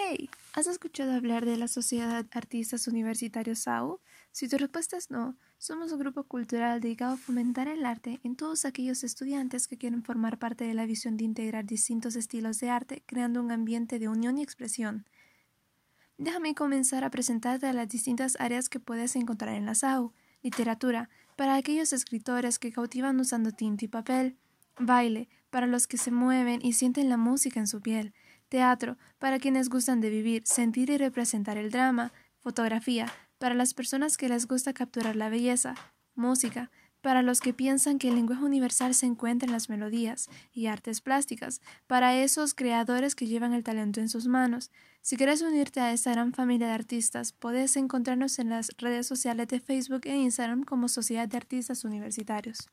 Hey, ¿has escuchado hablar de la Sociedad Artistas Universitarios SAU? Si tu respuesta es no, somos un grupo cultural dedicado a fomentar el arte en todos aquellos estudiantes que quieren formar parte de la visión de integrar distintos estilos de arte, creando un ambiente de unión y expresión. Déjame comenzar a presentarte las distintas áreas que puedes encontrar en la SAU. Literatura, para aquellos escritores que cautivan usando tinta y papel. Baile, para los que se mueven y sienten la música en su piel. Teatro, para quienes gustan de vivir, sentir y representar el drama. Fotografía, para las personas que les gusta capturar la belleza. Música, para los que piensan que el lenguaje universal se encuentra en las melodías. Y artes plásticas, para esos creadores que llevan el talento en sus manos. Si quieres unirte a esta gran familia de artistas, puedes encontrarnos en las redes sociales de Facebook e Instagram como Sociedad de Artistas Universitarios.